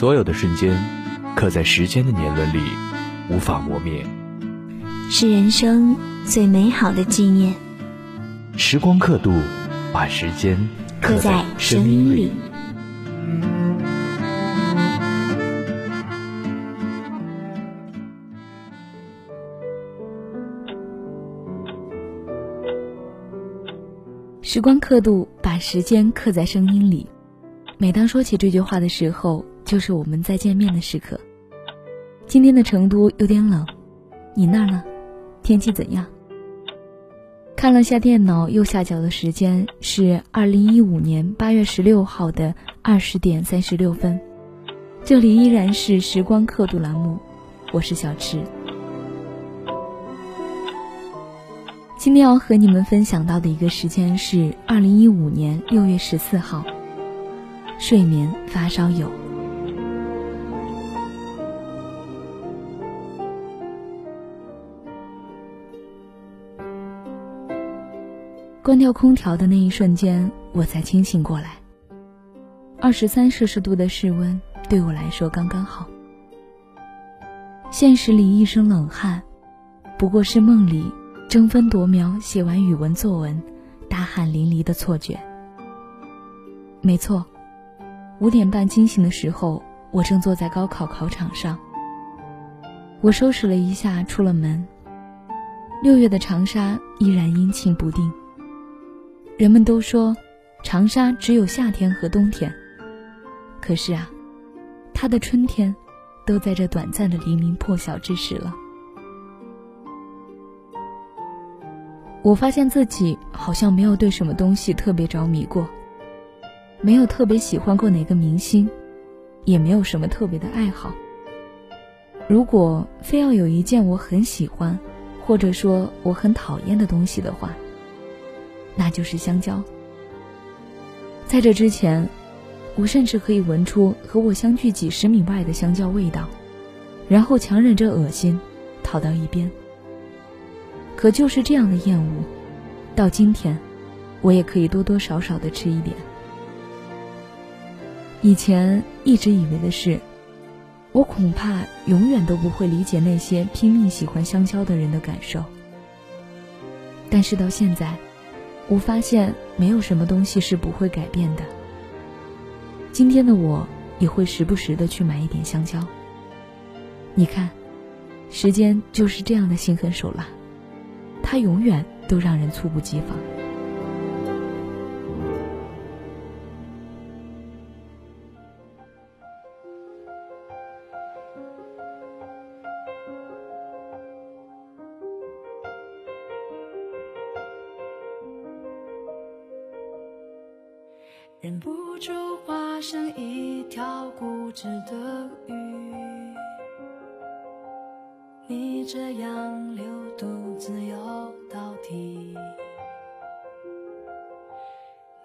所有的瞬间，刻在时间的年轮里，无法磨灭，是人生最美好的纪念。时光刻度，把时间刻在声音里。时光刻度，把时间刻在声音里。每当说起这句话的时候。就是我们再见面的时刻。今天的成都有点冷，你那儿呢？天气怎样？看了下电脑右下角的时间是二零一五年八月十六号的二十点三十六分。这里依然是时光刻度栏目，我是小池。今天要和你们分享到的一个时间是二零一五年六月十四号。睡眠发烧友。关掉空调的那一瞬间，我才清醒过来。二十三摄氏度的室温对我来说刚刚好。现实里一身冷汗，不过是梦里争分夺秒写完语文作文，大汗淋漓的错觉。没错，五点半惊醒的时候，我正坐在高考考场上。我收拾了一下，出了门。六月的长沙依然阴晴不定。人们都说，长沙只有夏天和冬天。可是啊，它的春天，都在这短暂的黎明破晓之时了。我发现自己好像没有对什么东西特别着迷过，没有特别喜欢过哪个明星，也没有什么特别的爱好。如果非要有一件我很喜欢，或者说我很讨厌的东西的话，那就是香蕉。在这之前，我甚至可以闻出和我相距几十米外的香蕉味道，然后强忍着恶心，逃到一边。可就是这样的厌恶，到今天，我也可以多多少少的吃一点。以前一直以为的是，我恐怕永远都不会理解那些拼命喜欢香蕉的人的感受。但是到现在。我发现没有什么东西是不会改变的。今天的我也会时不时的去买一点香蕉。你看，时间就是这样的心狠手辣，它永远都让人猝不及防。忍不住化身一条固执的鱼，逆着洋流独自游到底。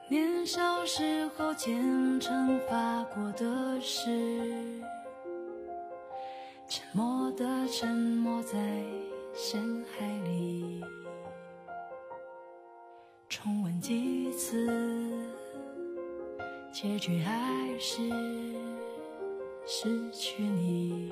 年少时候虔结局还是失去你。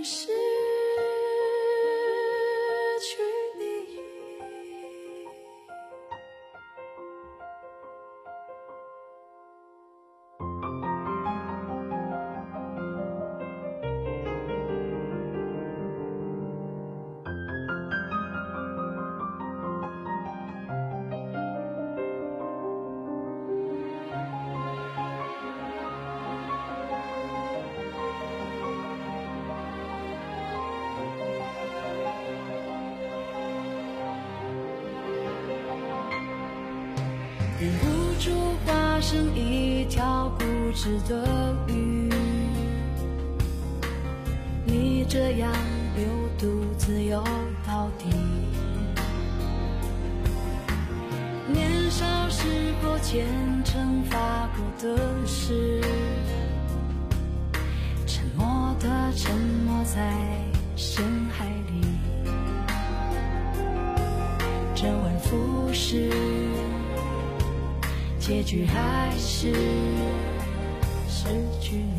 我忍不住化身一条固执的鱼，你这样流独自游到底。年少时过虔诚发过的誓，沉默的沉没在深海里，周而复始。结局还是失去。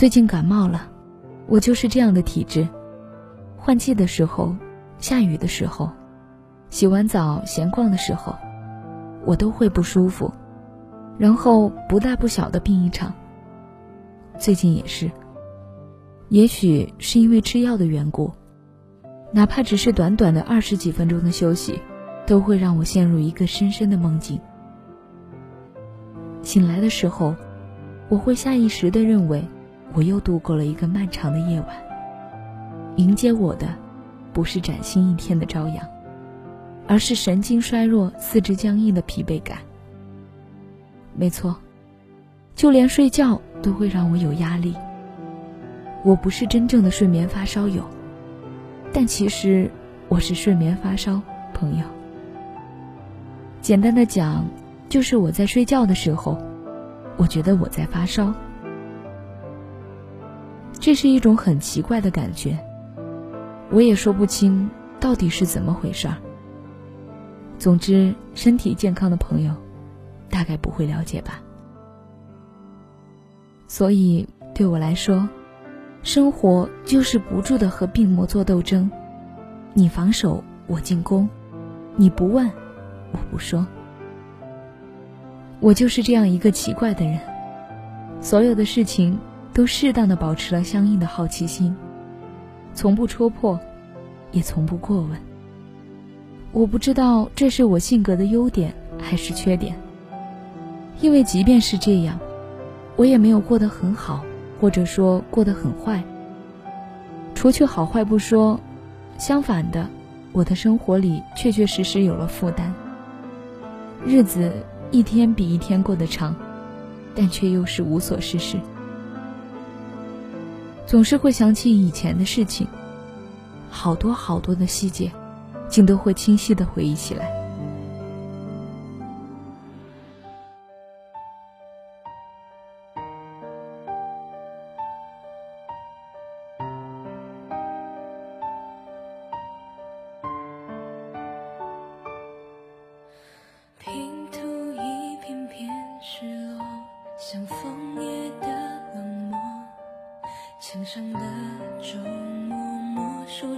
最近感冒了，我就是这样的体质。换季的时候，下雨的时候，洗完澡闲逛的时候，我都会不舒服，然后不大不小的病一场。最近也是，也许是因为吃药的缘故，哪怕只是短短的二十几分钟的休息，都会让我陷入一个深深的梦境。醒来的时候，我会下意识的认为。我又度过了一个漫长的夜晚。迎接我的，不是崭新一天的朝阳，而是神经衰弱、四肢僵硬的疲惫感。没错，就连睡觉都会让我有压力。我不是真正的睡眠发烧友，但其实我是睡眠发烧朋友。简单的讲，就是我在睡觉的时候，我觉得我在发烧。这是一种很奇怪的感觉，我也说不清到底是怎么回事儿。总之，身体健康的朋友，大概不会了解吧。所以，对我来说，生活就是不住的和病魔做斗争，你防守，我进攻；你不问，我不说。我就是这样一个奇怪的人，所有的事情都适当的保持了相应的好奇心，从不戳破，也从不过问。我不知道这是我性格的优点还是缺点，因为即便是这样，我也没有过得很好，或者说过得很坏。除去好坏不说，相反的，我的生活里确确实实有了负担。日子一天比一天过得长，但却又是无所事事，总是会想起以前的事情，好多好多的细节。竟都会清晰的回忆起来。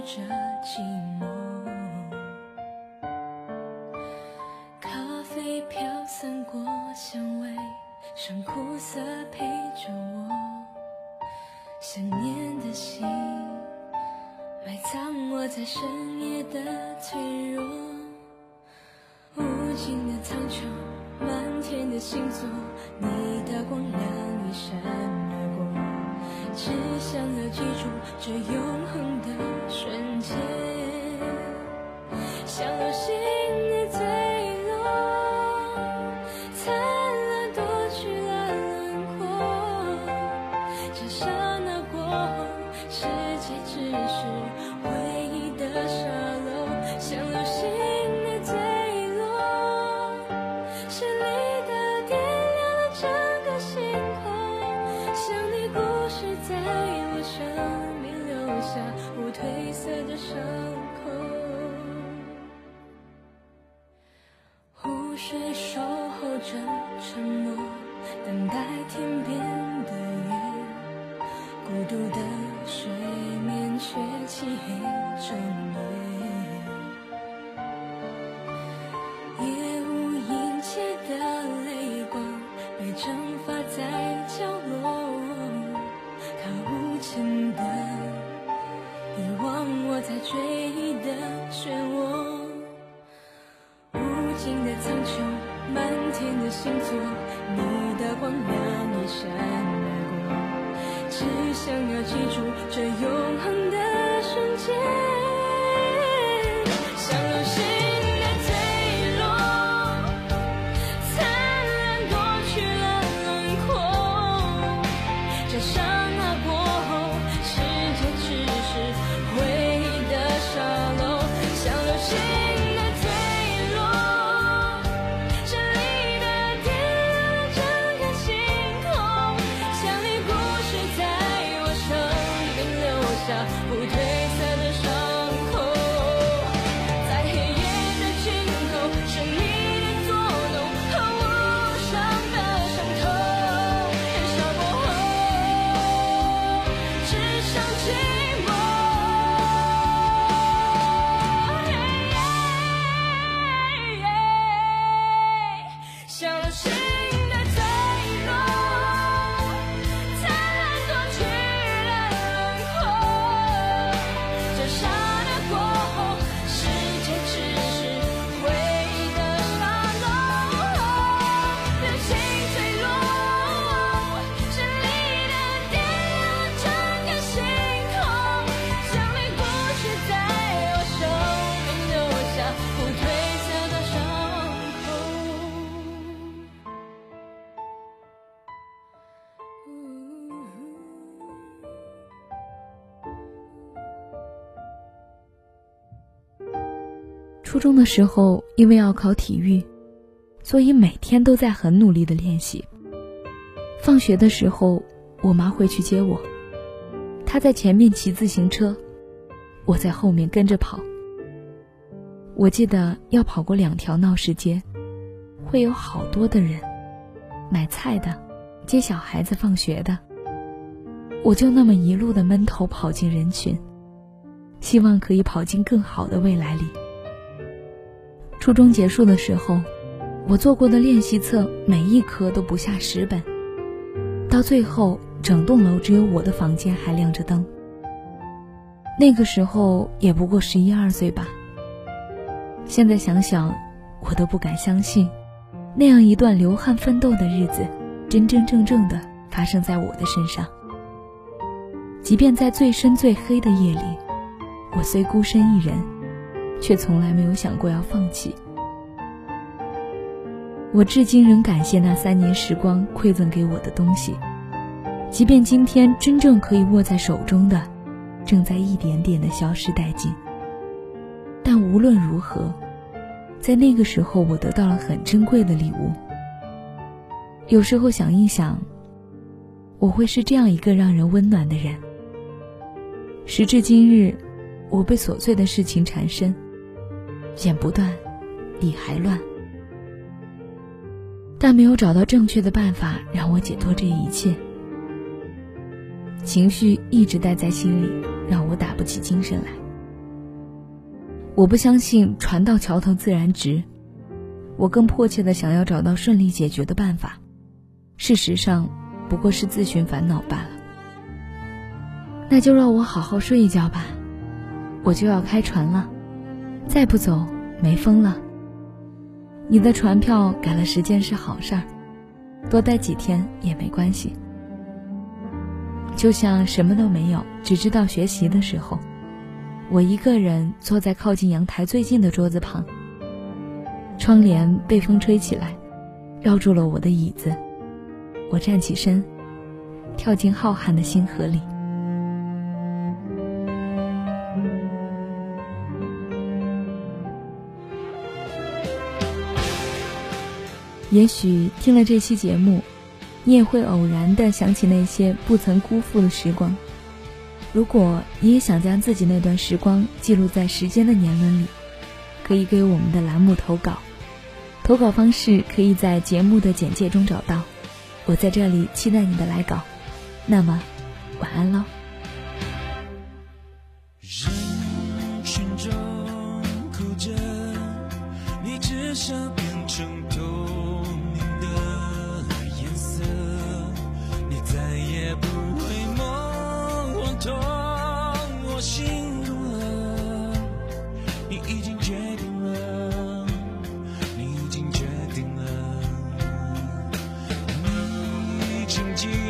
着寂寞。咖啡飘散过香味，剩苦涩陪着我，想念的心埋藏我在深夜的脆弱。无尽的苍穹，满天的星座，你的光亮一闪而过，只想要记住这永恒守候着沉默等待天边的月孤独的睡眠却漆黑整夜初中的时候，因为要考体育，所以每天都在很努力的练习。放学的时候，我妈会去接我，她在前面骑自行车，我在后面跟着跑。我记得要跑过两条闹市街，会有好多的人，买菜的，接小孩子放学的。我就那么一路的闷头跑进人群，希望可以跑进更好的未来里。初中结束的时候，我做过的练习册每一科都不下十本，到最后，整栋楼只有我的房间还亮着灯。那个时候也不过十一二岁吧。现在想想，我都不敢相信，那样一段流汗奋斗的日子，真真正正的发生在我的身上。即便在最深最黑的夜里，我虽孤身一人，却从来没有想过要放弃。我至今仍感谢那三年时光馈赠给我的东西，即便今天真正可以握在手中的，正在一点点的消失殆尽。但无论如何，在那个时候，我得到了很珍贵的礼物。有时候想一想，我会是这样一个让人温暖的人。时至今日，我被琐碎的事情缠身，剪不断，理还乱。但没有找到正确的办法让我解脱这一切，情绪一直待在心里，让我打不起精神来。我不相信船到桥头自然直，我更迫切的想要找到顺利解决的办法。事实上，不过是自寻烦恼罢了。那就让我好好睡一觉吧，我就要开船了，再不走没风了。你的船票改了时间是好事儿，多待几天也没关系。就像什么都没有，只知道学习的时候，我一个人坐在靠近阳台最近的桌子旁。窗帘被风吹起来，绕住了我的椅子。我站起身，跳进浩瀚的星河里。也许听了这期节目，你也会偶然的想起那些不曾辜负的时光。如果你也想将自己那段时光记录在时间的年轮里，可以给我们的栏目投稿。投稿方式可以在节目的简介中找到。我在这里期待你的来稿。那么，晚安喽。人群中哭着，你只想变成你静